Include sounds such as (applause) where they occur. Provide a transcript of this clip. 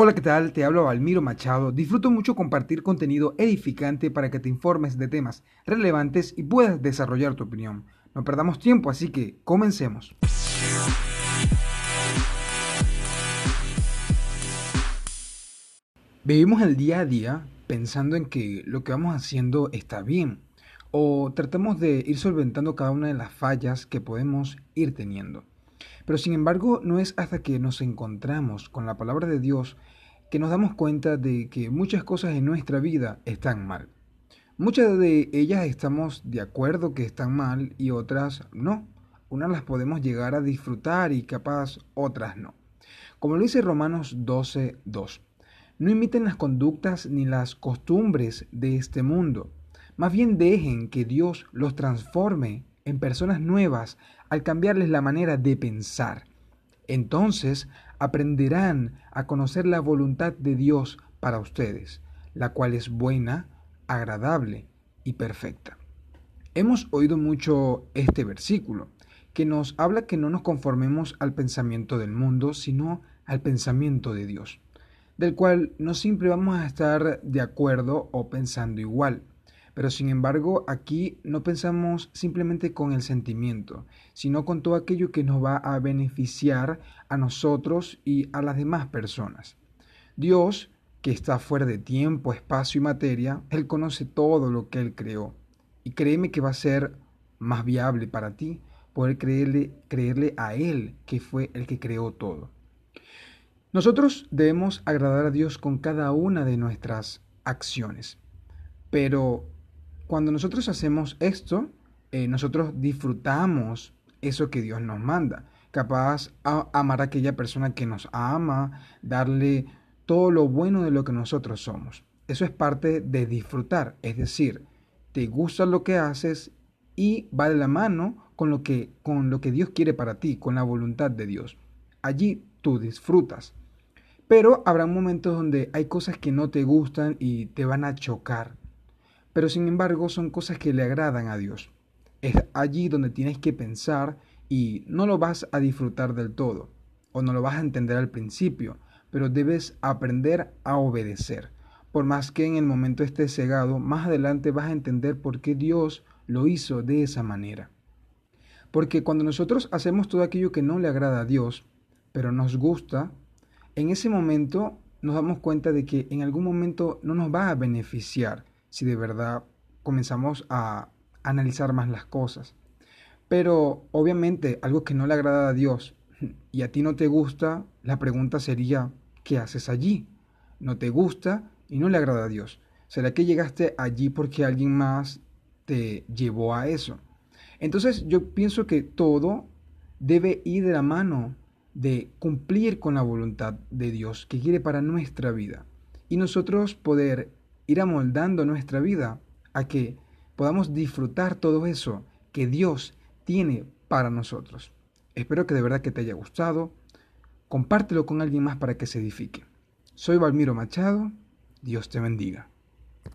Hola, ¿qué tal? Te hablo Valmiro Machado. Disfruto mucho compartir contenido edificante para que te informes de temas relevantes y puedas desarrollar tu opinión. No perdamos tiempo, así que comencemos. Vivimos el día a día pensando en que lo que vamos haciendo está bien o tratamos de ir solventando cada una de las fallas que podemos ir teniendo. Pero sin embargo, no es hasta que nos encontramos con la palabra de Dios que nos damos cuenta de que muchas cosas en nuestra vida están mal. Muchas de ellas estamos de acuerdo que están mal y otras no. Unas las podemos llegar a disfrutar y capaz otras no. Como lo dice Romanos 12, 2. No imiten las conductas ni las costumbres de este mundo. Más bien dejen que Dios los transforme en personas nuevas al cambiarles la manera de pensar. Entonces aprenderán a conocer la voluntad de Dios para ustedes, la cual es buena, agradable y perfecta. Hemos oído mucho este versículo, que nos habla que no nos conformemos al pensamiento del mundo, sino al pensamiento de Dios, del cual no siempre vamos a estar de acuerdo o pensando igual. Pero sin embargo, aquí no pensamos simplemente con el sentimiento, sino con todo aquello que nos va a beneficiar a nosotros y a las demás personas. Dios, que está fuera de tiempo, espacio y materia, Él conoce todo lo que Él creó. Y créeme que va a ser más viable para ti poder creerle, creerle a Él, que fue el que creó todo. Nosotros debemos agradar a Dios con cada una de nuestras acciones, pero cuando nosotros hacemos esto, eh, nosotros disfrutamos eso que Dios nos manda. Capaz a amar a aquella persona que nos ama, darle todo lo bueno de lo que nosotros somos. Eso es parte de disfrutar, es decir, te gusta lo que haces y va de la mano con lo que, con lo que Dios quiere para ti, con la voluntad de Dios. Allí tú disfrutas. Pero habrá momentos donde hay cosas que no te gustan y te van a chocar pero sin embargo son cosas que le agradan a Dios. Es allí donde tienes que pensar y no lo vas a disfrutar del todo, o no lo vas a entender al principio, pero debes aprender a obedecer. Por más que en el momento estés cegado, más adelante vas a entender por qué Dios lo hizo de esa manera. Porque cuando nosotros hacemos todo aquello que no le agrada a Dios, pero nos gusta, en ese momento nos damos cuenta de que en algún momento no nos va a beneficiar si de verdad comenzamos a analizar más las cosas. Pero obviamente algo que no le agrada a Dios (laughs) y a ti no te gusta, la pregunta sería, ¿qué haces allí? No te gusta y no le agrada a Dios. ¿Será que llegaste allí porque alguien más te llevó a eso? Entonces yo pienso que todo debe ir de la mano de cumplir con la voluntad de Dios que quiere para nuestra vida y nosotros poder ir amoldando nuestra vida a que podamos disfrutar todo eso que Dios tiene para nosotros. Espero que de verdad que te haya gustado. Compártelo con alguien más para que se edifique. Soy Valmiro Machado. Dios te bendiga.